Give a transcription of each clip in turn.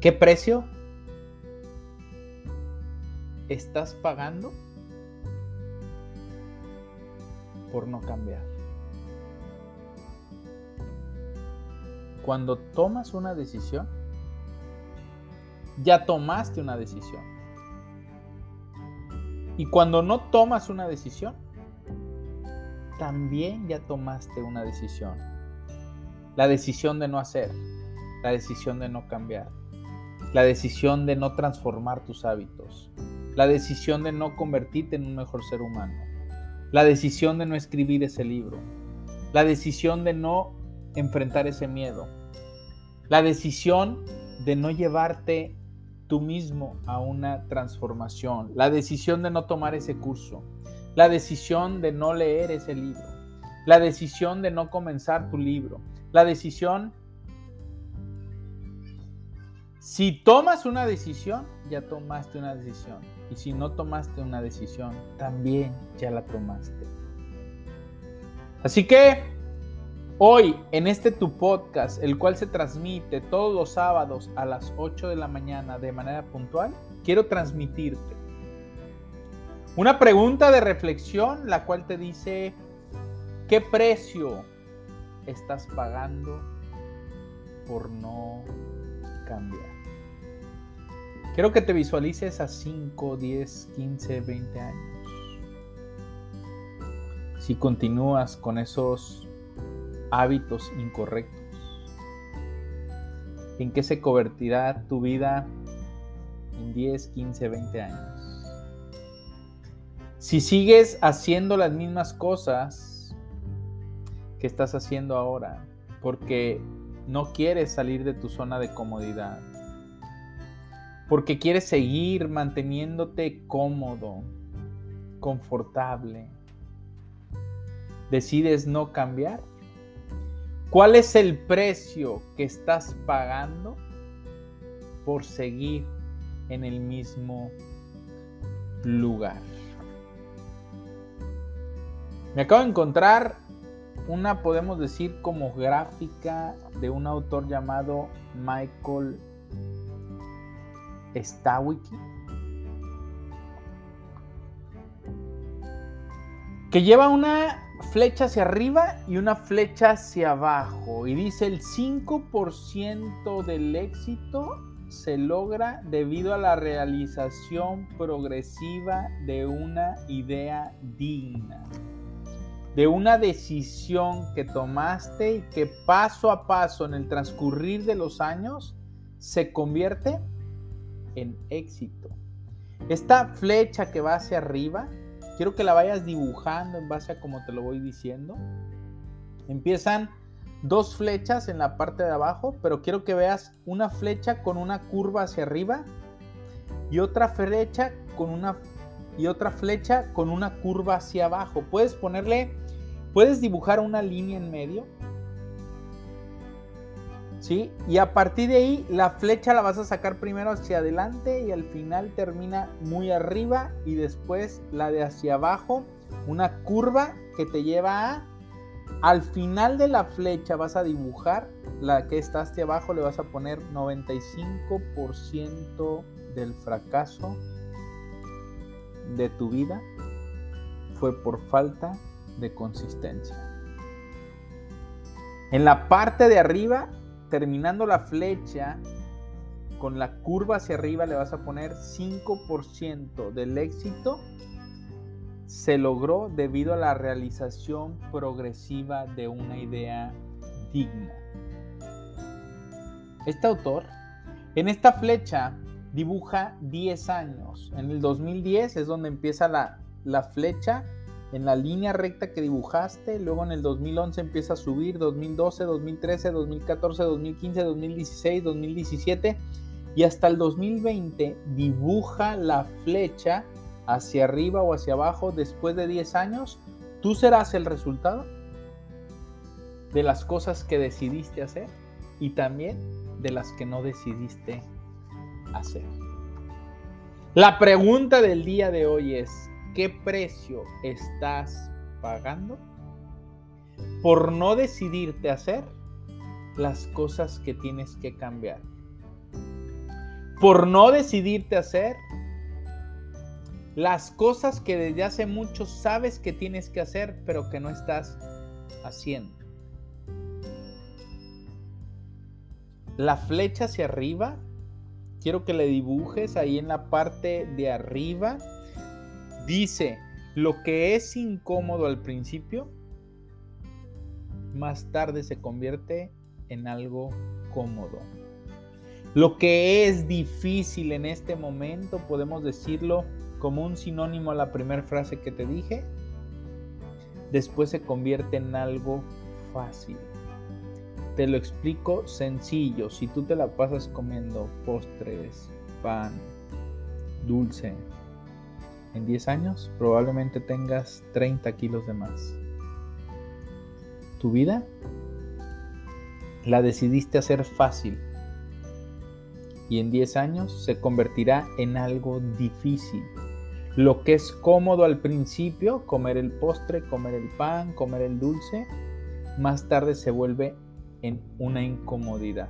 ¿Qué precio estás pagando por no cambiar? Cuando tomas una decisión, ya tomaste una decisión. Y cuando no tomas una decisión, también ya tomaste una decisión. La decisión de no hacer, la decisión de no cambiar la decisión de no transformar tus hábitos, la decisión de no convertirte en un mejor ser humano, la decisión de no escribir ese libro, la decisión de no enfrentar ese miedo, la decisión de no llevarte tú mismo a una transformación, la decisión de no tomar ese curso, la decisión de no leer ese libro, la decisión de no comenzar tu libro, la decisión si tomas una decisión, ya tomaste una decisión. Y si no tomaste una decisión, también ya la tomaste. Así que hoy en este tu podcast, el cual se transmite todos los sábados a las 8 de la mañana de manera puntual, quiero transmitirte una pregunta de reflexión, la cual te dice, ¿qué precio estás pagando por no cambiar? Quiero que te visualices a 5, 10, 15, 20 años. Si continúas con esos hábitos incorrectos, ¿en qué se convertirá tu vida en 10, 15, 20 años? Si sigues haciendo las mismas cosas que estás haciendo ahora, porque no quieres salir de tu zona de comodidad, porque quieres seguir manteniéndote cómodo, confortable. Decides no cambiar. ¿Cuál es el precio que estás pagando por seguir en el mismo lugar? Me acabo de encontrar una, podemos decir, como gráfica de un autor llamado Michael Stawiki, que lleva una flecha hacia arriba y una flecha hacia abajo. Y dice el 5% del éxito se logra debido a la realización progresiva de una idea digna, de una decisión que tomaste y que paso a paso en el transcurrir de los años se convierte en éxito. Esta flecha que va hacia arriba, quiero que la vayas dibujando en base a como te lo voy diciendo. Empiezan dos flechas en la parte de abajo, pero quiero que veas una flecha con una curva hacia arriba y otra flecha con una y otra flecha con una curva hacia abajo. Puedes ponerle puedes dibujar una línea en medio ¿sí? Y a partir de ahí la flecha la vas a sacar primero hacia adelante y al final termina muy arriba y después la de hacia abajo, una curva que te lleva a... Al final de la flecha vas a dibujar la que está hacia abajo, le vas a poner 95% del fracaso de tu vida fue por falta de consistencia. En la parte de arriba terminando la flecha con la curva hacia arriba le vas a poner 5% del éxito se logró debido a la realización progresiva de una idea digna. Este autor en esta flecha dibuja 10 años. En el 2010 es donde empieza la, la flecha en la línea recta que dibujaste, luego en el 2011 empieza a subir, 2012, 2013, 2014, 2015, 2016, 2017 y hasta el 2020 dibuja la flecha hacia arriba o hacia abajo después de 10 años, tú serás el resultado de las cosas que decidiste hacer y también de las que no decidiste hacer. La pregunta del día de hoy es, ¿qué precio estás pagando por no decidirte hacer las cosas que tienes que cambiar? Por no decidirte hacer las cosas que desde hace mucho sabes que tienes que hacer, pero que no estás haciendo. La flecha hacia arriba, quiero que le dibujes ahí en la parte de arriba. Dice, lo que es incómodo al principio, más tarde se convierte en algo cómodo. Lo que es difícil en este momento, podemos decirlo, como un sinónimo a la primera frase que te dije, después se convierte en algo fácil. Te lo explico sencillo. Si tú te la pasas comiendo postres, pan, dulce, en 10 años probablemente tengas 30 kilos de más. Tu vida la decidiste hacer fácil y en 10 años se convertirá en algo difícil. Lo que es cómodo al principio, comer el postre, comer el pan, comer el dulce, más tarde se vuelve en una incomodidad.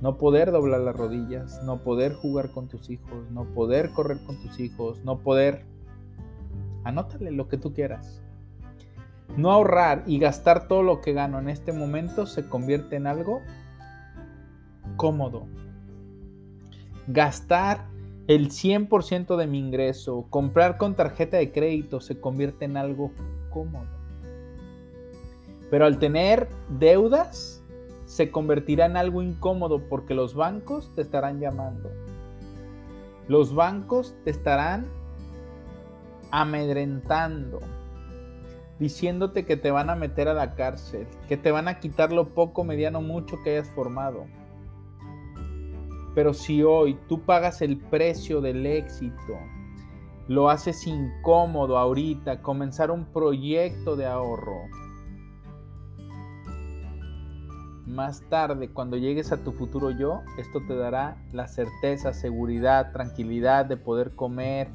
No poder doblar las rodillas, no poder jugar con tus hijos, no poder correr con tus hijos, no poder... Anótale lo que tú quieras. No ahorrar y gastar todo lo que gano en este momento se convierte en algo cómodo. Gastar el 100% de mi ingreso, comprar con tarjeta de crédito se convierte en algo cómodo. Pero al tener deudas, se convertirá en algo incómodo porque los bancos te estarán llamando. Los bancos te estarán amedrentando, diciéndote que te van a meter a la cárcel, que te van a quitar lo poco, mediano, mucho que hayas formado pero si hoy tú pagas el precio del éxito, lo haces incómodo ahorita, comenzar un proyecto de ahorro. Más tarde, cuando llegues a tu futuro yo, esto te dará la certeza, seguridad, tranquilidad de poder comer,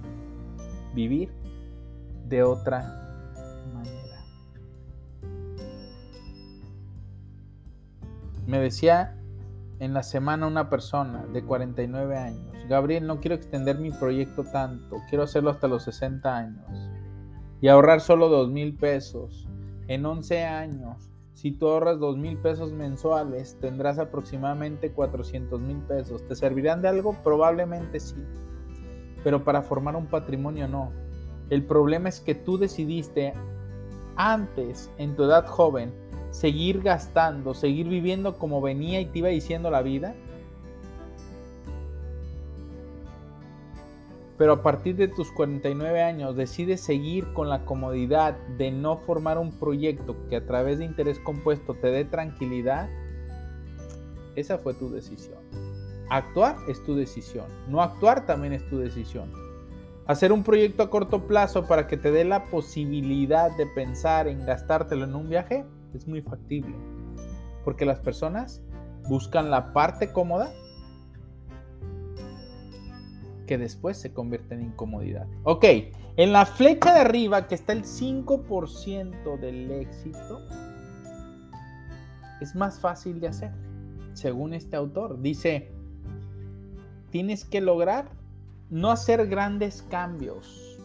vivir de otra manera. Me decía en la semana una persona de 49 años. Gabriel, no quiero extender mi proyecto tanto, quiero hacerlo hasta los 60 años y ahorrar solo 2 mil pesos. En 11 años, si tú ahorras 2 mil pesos mensuales, tendrás aproximadamente 400 mil pesos. ¿Te servirán de algo? Probablemente sí, pero para formar un patrimonio no. El problema es que tú decidiste antes, en tu edad joven, seguir gastando, seguir viviendo como venía y te iba diciendo la vida. Pero a partir de tus 49 años decides seguir con la comodidad de no formar un proyecto que a través de interés compuesto te dé tranquilidad. Esa fue tu decisión. Actuar es tu decisión. No actuar también es tu decisión. Hacer un proyecto a corto plazo para que te dé la posibilidad de pensar en gastártelo en un viaje es muy factible. Porque las personas buscan la parte cómoda que después se convierte en incomodidad. Ok, en la flecha de arriba que está el 5% del éxito, es más fácil de hacer. Según este autor, dice, tienes que lograr no hacer grandes cambios,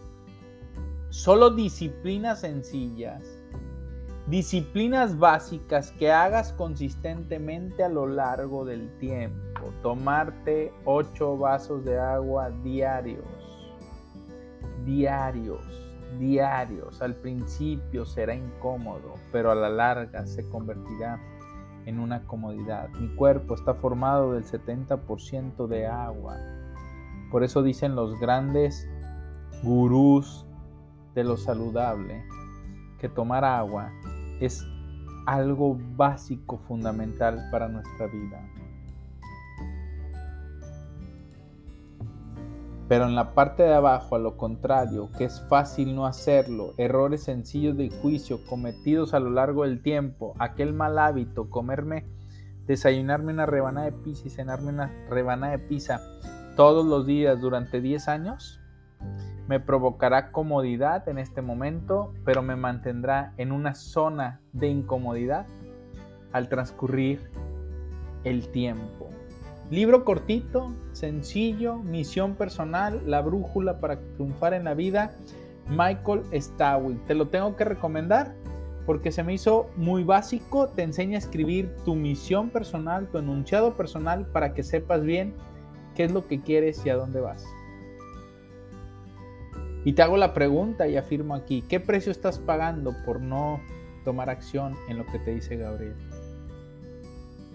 solo disciplinas sencillas Disciplinas básicas que hagas consistentemente a lo largo del tiempo. Tomarte 8 vasos de agua diarios. Diarios, diarios. Al principio será incómodo, pero a la larga se convertirá en una comodidad. Mi cuerpo está formado del 70% de agua. Por eso dicen los grandes gurús de lo saludable que tomar agua es algo básico, fundamental para nuestra vida. Pero en la parte de abajo, a lo contrario, que es fácil no hacerlo, errores sencillos de juicio cometidos a lo largo del tiempo, aquel mal hábito, comerme, desayunarme una rebanada de pizza y cenarme una rebanada de pizza todos los días durante 10 años, me provocará comodidad en este momento, pero me mantendrá en una zona de incomodidad al transcurrir el tiempo. Libro cortito, sencillo, misión personal, la brújula para triunfar en la vida, Michael Stawick. Te lo tengo que recomendar porque se me hizo muy básico. Te enseña a escribir tu misión personal, tu enunciado personal para que sepas bien qué es lo que quieres y a dónde vas. Y te hago la pregunta y afirmo aquí, ¿qué precio estás pagando por no tomar acción en lo que te dice Gabriel?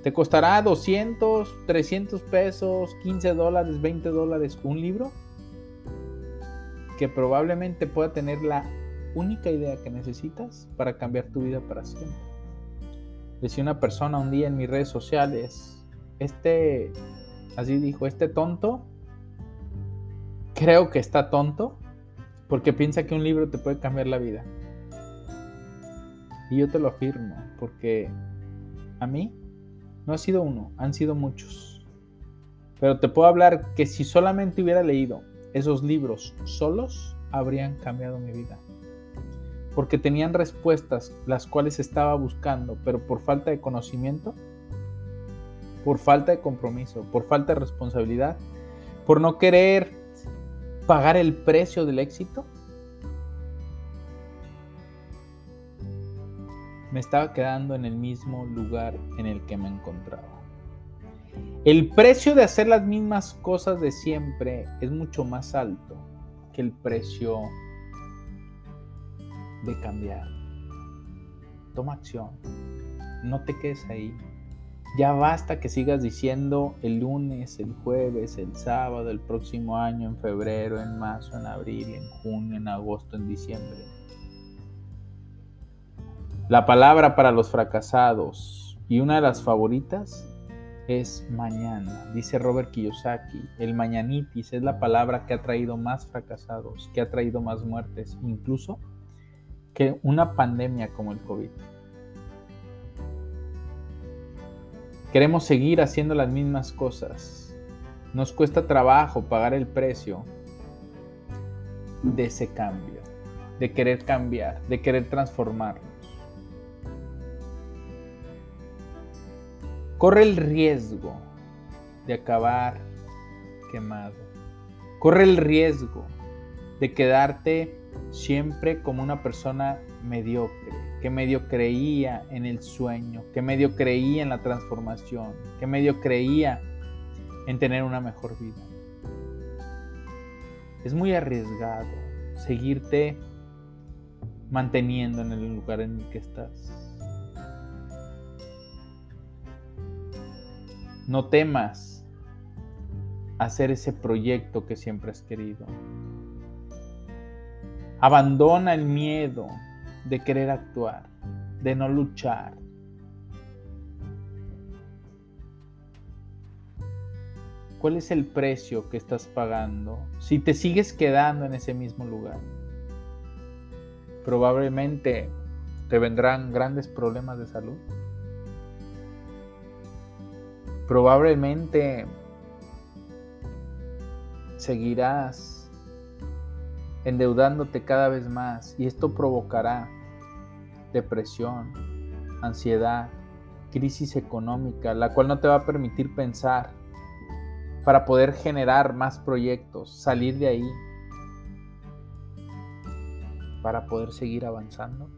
¿Te costará 200, 300 pesos, 15 dólares, 20 dólares un libro? Que probablemente pueda tener la única idea que necesitas para cambiar tu vida para siempre. Decía una persona un día en mis redes sociales, este, así dijo, este tonto, creo que está tonto porque piensa que un libro te puede cambiar la vida. Y yo te lo afirmo, porque a mí no ha sido uno, han sido muchos. Pero te puedo hablar que si solamente hubiera leído esos libros solos, habrían cambiado mi vida. Porque tenían respuestas las cuales estaba buscando, pero por falta de conocimiento, por falta de compromiso, por falta de responsabilidad, por no querer pagar el precio del éxito, me estaba quedando en el mismo lugar en el que me encontraba. El precio de hacer las mismas cosas de siempre es mucho más alto que el precio de cambiar. Toma acción. No te quedes ahí. Ya basta que sigas diciendo el lunes, el jueves, el sábado, el próximo año, en febrero, en marzo, en abril, en junio, en agosto, en diciembre. La palabra para los fracasados y una de las favoritas es mañana. Dice Robert Kiyosaki, el mañanitis es la palabra que ha traído más fracasados, que ha traído más muertes, incluso que una pandemia como el COVID. Queremos seguir haciendo las mismas cosas. Nos cuesta trabajo pagar el precio de ese cambio, de querer cambiar, de querer transformarnos. Corre el riesgo de acabar quemado. Corre el riesgo de quedarte siempre como una persona mediocre, que medio creía en el sueño, que medio creía en la transformación, que medio creía en tener una mejor vida. Es muy arriesgado seguirte manteniendo en el lugar en el que estás. No temas hacer ese proyecto que siempre has querido. Abandona el miedo de querer actuar, de no luchar. ¿Cuál es el precio que estás pagando si te sigues quedando en ese mismo lugar? Probablemente te vendrán grandes problemas de salud probablemente seguirás endeudándote cada vez más y esto provocará depresión, ansiedad, crisis económica, la cual no te va a permitir pensar para poder generar más proyectos, salir de ahí, para poder seguir avanzando.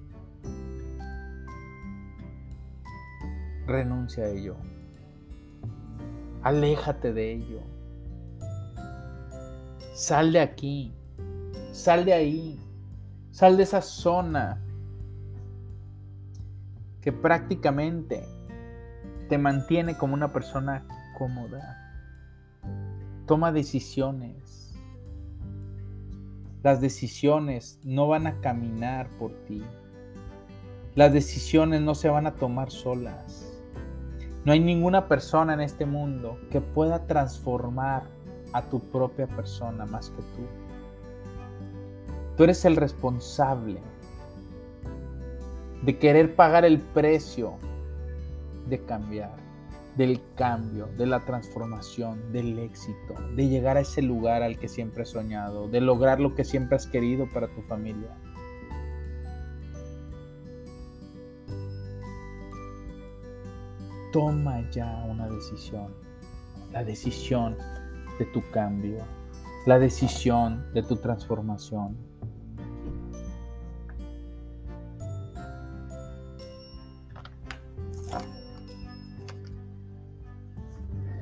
Renuncia a ello. Aléjate de ello. Sal de aquí. Sal de ahí. Sal de esa zona que prácticamente te mantiene como una persona cómoda. Toma decisiones. Las decisiones no van a caminar por ti. Las decisiones no se van a tomar solas. No hay ninguna persona en este mundo que pueda transformar a tu propia persona más que tú. Tú eres el responsable de querer pagar el precio de cambiar, del cambio, de la transformación, del éxito, de llegar a ese lugar al que siempre has soñado, de lograr lo que siempre has querido para tu familia. Toma ya una decisión, la decisión de tu cambio, la decisión de tu transformación.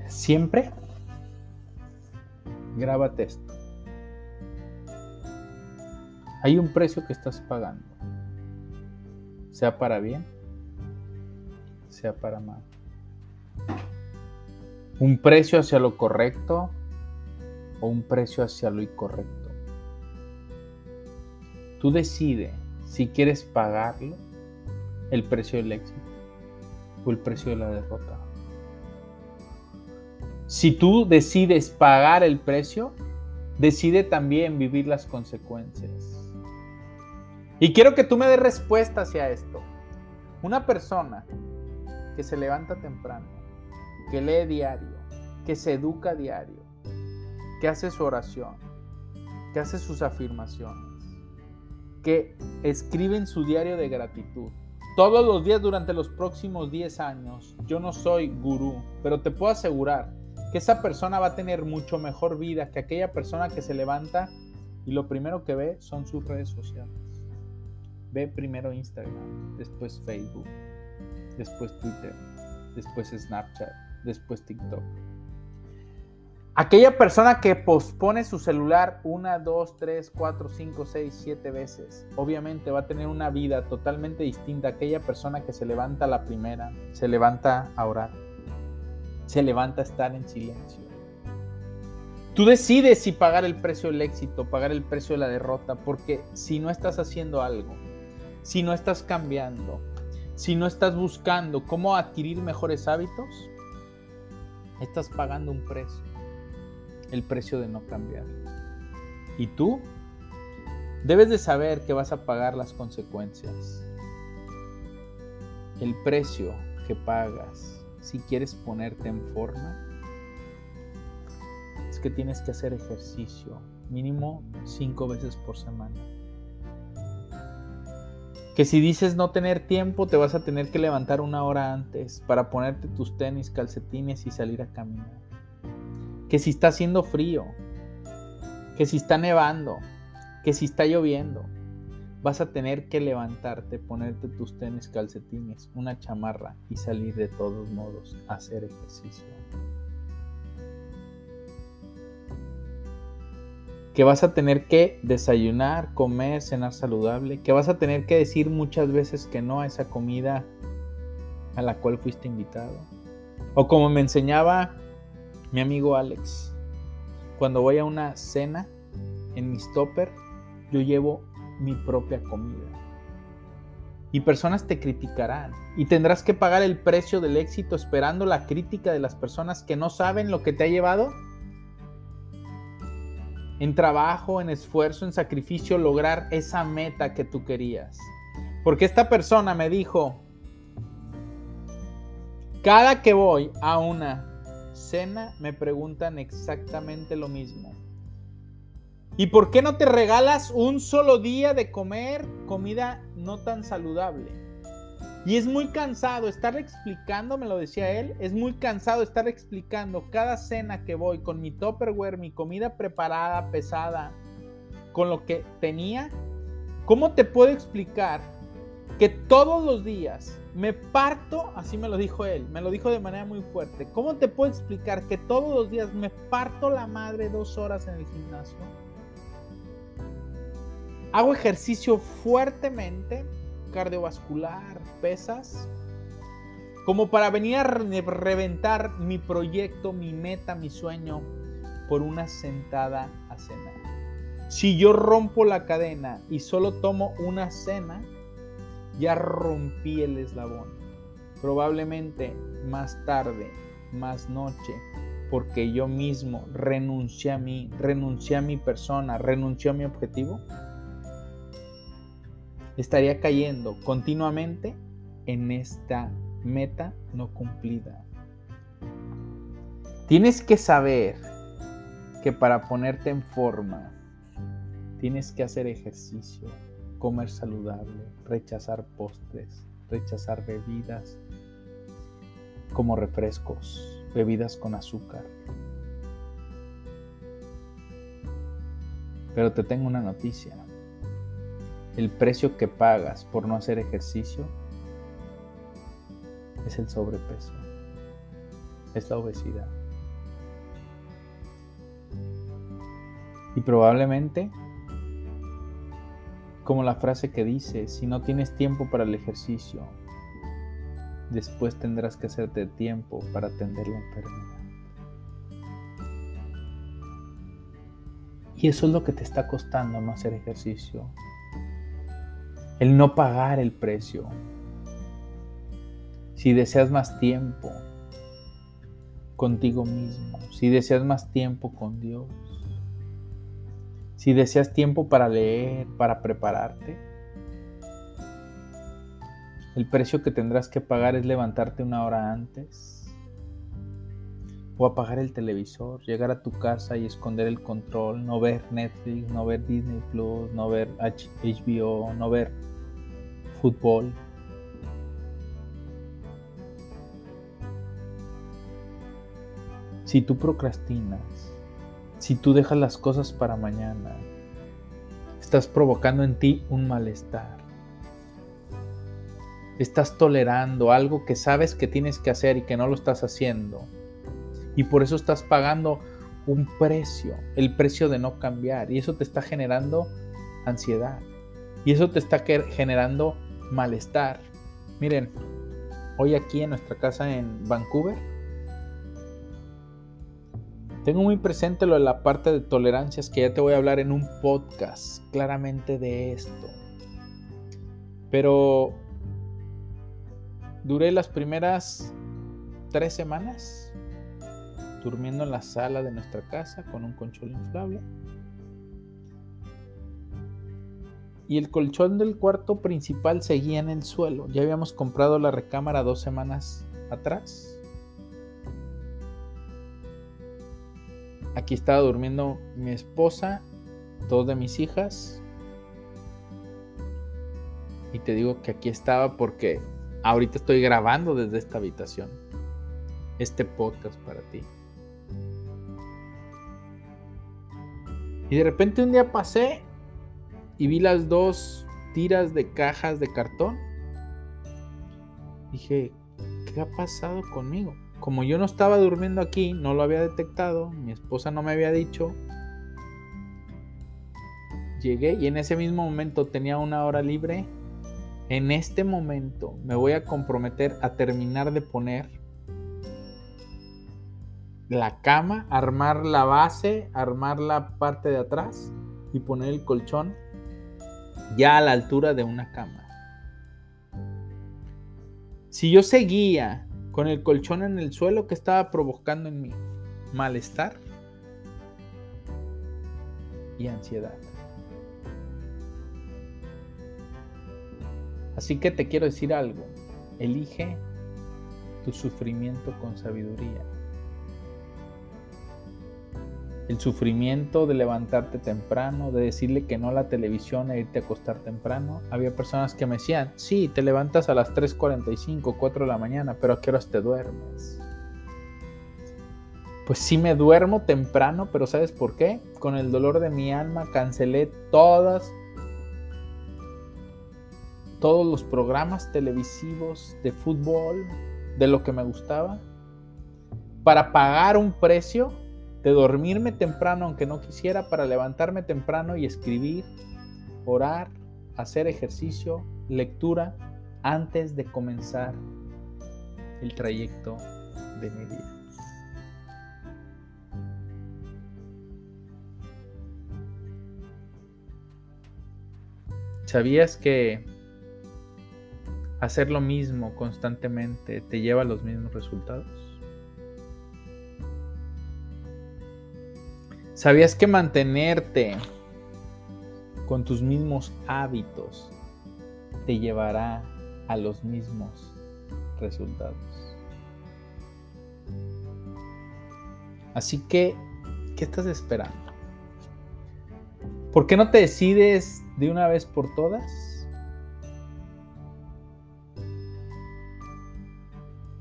Siempre grábate esto. Hay un precio que estás pagando, sea para bien, sea para mal. Un precio hacia lo correcto o un precio hacia lo incorrecto. Tú decides si quieres pagarlo, el precio del éxito o el precio de la derrota. Si tú decides pagar el precio, decide también vivir las consecuencias. Y quiero que tú me des respuesta hacia esto. Una persona que se levanta temprano, que lee diario, que se educa diario, que hace su oración, que hace sus afirmaciones, que escribe en su diario de gratitud. Todos los días durante los próximos 10 años, yo no soy gurú, pero te puedo asegurar que esa persona va a tener mucho mejor vida que aquella persona que se levanta y lo primero que ve son sus redes sociales. Ve primero Instagram, después Facebook, después Twitter, después Snapchat, después TikTok. Aquella persona que pospone su celular una, dos, tres, cuatro, cinco, seis, siete veces, obviamente va a tener una vida totalmente distinta a aquella persona que se levanta la primera, se levanta a orar, se levanta a estar en silencio. Tú decides si pagar el precio del éxito, pagar el precio de la derrota, porque si no estás haciendo algo, si no estás cambiando, si no estás buscando cómo adquirir mejores hábitos, estás pagando un precio el precio de no cambiar. Y tú debes de saber que vas a pagar las consecuencias. El precio que pagas si quieres ponerte en forma es que tienes que hacer ejercicio mínimo cinco veces por semana. Que si dices no tener tiempo, te vas a tener que levantar una hora antes para ponerte tus tenis, calcetines y salir a caminar que si está haciendo frío, que si está nevando, que si está lloviendo, vas a tener que levantarte, ponerte tus tenis, calcetines, una chamarra y salir de todos modos a hacer ejercicio. Que vas a tener que desayunar, comer, cenar saludable, que vas a tener que decir muchas veces que no a esa comida a la cual fuiste invitado. O como me enseñaba mi amigo Alex, cuando voy a una cena en mi stopper, yo llevo mi propia comida. Y personas te criticarán y tendrás que pagar el precio del éxito esperando la crítica de las personas que no saben lo que te ha llevado en trabajo, en esfuerzo, en sacrificio, lograr esa meta que tú querías. Porque esta persona me dijo, cada que voy a una cena me preguntan exactamente lo mismo. ¿Y por qué no te regalas un solo día de comer comida no tan saludable? Y es muy cansado estar explicando, me lo decía él, es muy cansado estar explicando cada cena que voy con mi Tupperware, mi comida preparada, pesada, con lo que tenía. ¿Cómo te puedo explicar que todos los días me parto, así me lo dijo él, me lo dijo de manera muy fuerte. ¿Cómo te puedo explicar que todos los días me parto la madre dos horas en el gimnasio? Hago ejercicio fuertemente, cardiovascular, pesas, como para venir a reventar mi proyecto, mi meta, mi sueño por una sentada a cenar. Si yo rompo la cadena y solo tomo una cena, ya rompí el eslabón. Probablemente más tarde, más noche, porque yo mismo renuncié a mí, renuncié a mi persona, renuncié a mi objetivo, estaría cayendo continuamente en esta meta no cumplida. Tienes que saber que para ponerte en forma, tienes que hacer ejercicio, comer saludable, rechazar postres, rechazar bebidas como refrescos, bebidas con azúcar. Pero te tengo una noticia. El precio que pagas por no hacer ejercicio es el sobrepeso, es la obesidad. Y probablemente, como la frase que dice, si no tienes tiempo para el ejercicio, después tendrás que hacerte tiempo para atender la enfermedad. Y eso es lo que te está costando no hacer ejercicio. El no pagar el precio. Si deseas más tiempo contigo mismo, si deseas más tiempo con Dios, si deseas tiempo para leer, para prepararte, el precio que tendrás que pagar es levantarte una hora antes o apagar el televisor, llegar a tu casa y esconder el control, no ver Netflix, no ver Disney Plus, no ver HBO, no ver fútbol. Si tú procrastinas, si tú dejas las cosas para mañana, estás provocando en ti un malestar. Estás tolerando algo que sabes que tienes que hacer y que no lo estás haciendo. Y por eso estás pagando un precio, el precio de no cambiar. Y eso te está generando ansiedad. Y eso te está generando malestar. Miren, hoy aquí en nuestra casa en Vancouver, tengo muy presente lo de la parte de tolerancias que ya te voy a hablar en un podcast claramente de esto. Pero duré las primeras tres semanas durmiendo en la sala de nuestra casa con un colchón inflable. Y el colchón del cuarto principal seguía en el suelo. Ya habíamos comprado la recámara dos semanas atrás. Aquí estaba durmiendo mi esposa, dos de mis hijas. Y te digo que aquí estaba porque ahorita estoy grabando desde esta habitación este podcast para ti. Y de repente un día pasé y vi las dos tiras de cajas de cartón. Dije, ¿qué ha pasado conmigo? como yo no estaba durmiendo aquí, no lo había detectado, mi esposa no me había dicho. Llegué y en ese mismo momento tenía una hora libre. En este momento me voy a comprometer a terminar de poner la cama, armar la base, armar la parte de atrás y poner el colchón ya a la altura de una cama. Si yo seguía con el colchón en el suelo que estaba provocando en mí malestar y ansiedad. Así que te quiero decir algo, elige tu sufrimiento con sabiduría el sufrimiento de levantarte temprano, de decirle que no a la televisión e irte a acostar temprano. Había personas que me decían, sí, te levantas a las 3.45, 4 de la mañana, pero ¿a qué horas te duermes? Pues sí me duermo temprano, pero ¿sabes por qué? Con el dolor de mi alma cancelé todas todos los programas televisivos de fútbol, de lo que me gustaba, para pagar un precio de dormirme temprano aunque no quisiera para levantarme temprano y escribir, orar, hacer ejercicio, lectura antes de comenzar el trayecto de mi vida. ¿Sabías que hacer lo mismo constantemente te lleva a los mismos resultados? ¿Sabías que mantenerte con tus mismos hábitos te llevará a los mismos resultados? Así que, ¿qué estás esperando? ¿Por qué no te decides de una vez por todas?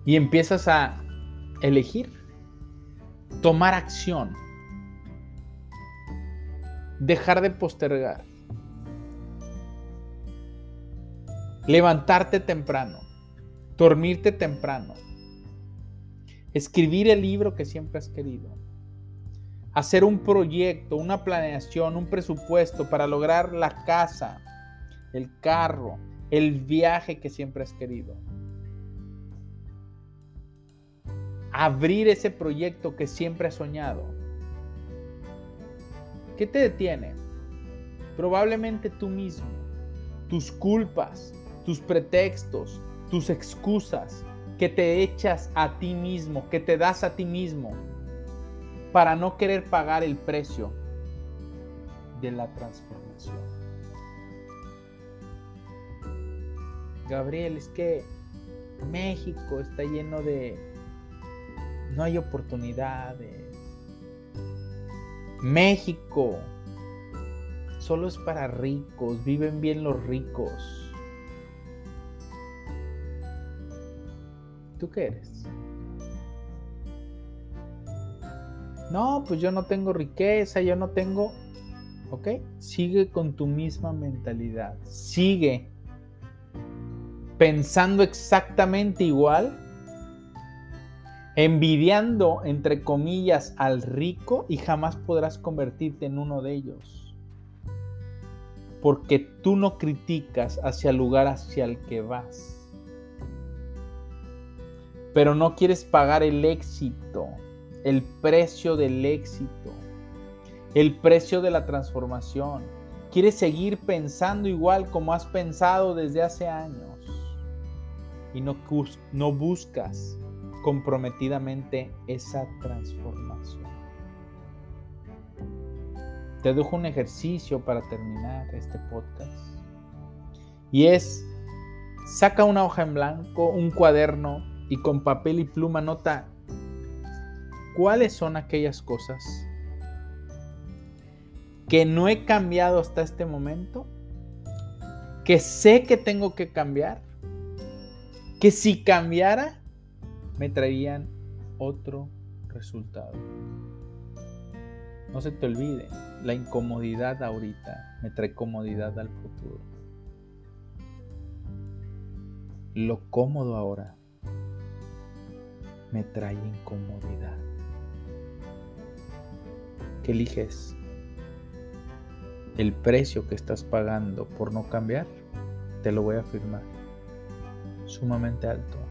Y empiezas a elegir, tomar acción dejar de postergar, levantarte temprano, dormirte temprano, escribir el libro que siempre has querido, hacer un proyecto, una planeación, un presupuesto para lograr la casa, el carro, el viaje que siempre has querido. Abrir ese proyecto que siempre has soñado ¿Qué te detiene? Probablemente tú mismo, tus culpas, tus pretextos, tus excusas que te echas a ti mismo, que te das a ti mismo para no querer pagar el precio de la transformación. Gabriel, es que México está lleno de... No hay oportunidades México solo es para ricos, viven bien los ricos. ¿Tú qué eres? No, pues yo no tengo riqueza, yo no tengo... ¿Ok? Sigue con tu misma mentalidad. Sigue pensando exactamente igual envidiando, entre comillas, al rico y jamás podrás convertirte en uno de ellos. Porque tú no criticas hacia el lugar hacia el que vas. Pero no quieres pagar el éxito, el precio del éxito, el precio de la transformación. Quieres seguir pensando igual como has pensado desde hace años. Y no, no buscas comprometidamente esa transformación. Te dejo un ejercicio para terminar este podcast. Y es, saca una hoja en blanco, un cuaderno y con papel y pluma nota cuáles son aquellas cosas que no he cambiado hasta este momento, que sé que tengo que cambiar, que si cambiara me traían otro resultado. No se te olvide, la incomodidad ahorita me trae comodidad al futuro. Lo cómodo ahora me trae incomodidad. ¿Qué eliges? El precio que estás pagando por no cambiar, te lo voy a afirmar, sumamente alto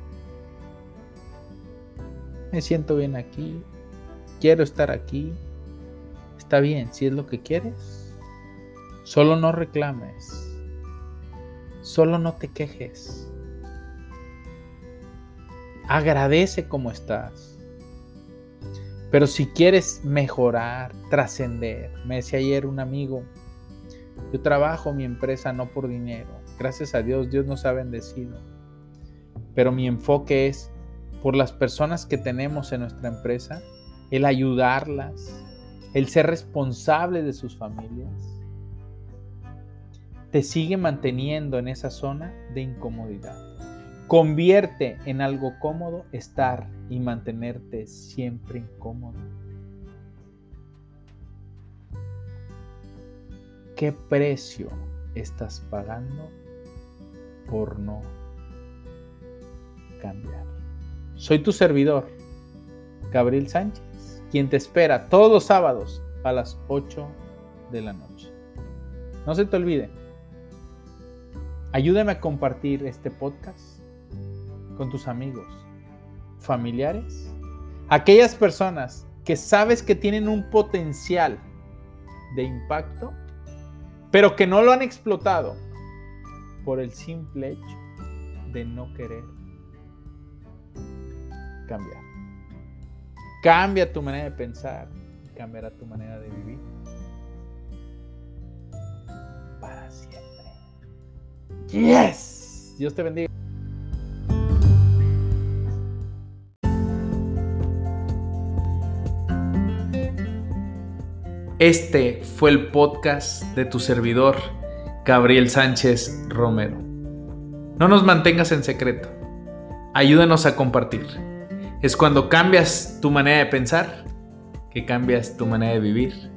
me siento bien aquí, quiero estar aquí, está bien, si es lo que quieres, solo no reclames, solo no te quejes, agradece como estás. Pero si quieres mejorar, trascender, me decía ayer un amigo, yo trabajo mi empresa no por dinero, gracias a Dios, Dios nos ha bendecido, pero mi enfoque es por las personas que tenemos en nuestra empresa, el ayudarlas, el ser responsable de sus familias, te sigue manteniendo en esa zona de incomodidad. Convierte en algo cómodo estar y mantenerte siempre incómodo. ¿Qué precio estás pagando por no cambiar? Soy tu servidor, Gabriel Sánchez, quien te espera todos los sábados a las 8 de la noche. No se te olvide, ayúdame a compartir este podcast con tus amigos, familiares, aquellas personas que sabes que tienen un potencial de impacto, pero que no lo han explotado por el simple hecho de no querer cambiar. Cambia tu manera de pensar, cambiará tu manera de vivir. Para siempre. Yes. Dios te bendiga. Este fue el podcast de tu servidor, Gabriel Sánchez Romero. No nos mantengas en secreto. Ayúdanos a compartir. Es cuando cambias tu manera de pensar que cambias tu manera de vivir.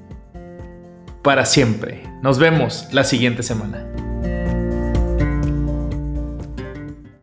Para siempre. Nos vemos la siguiente semana.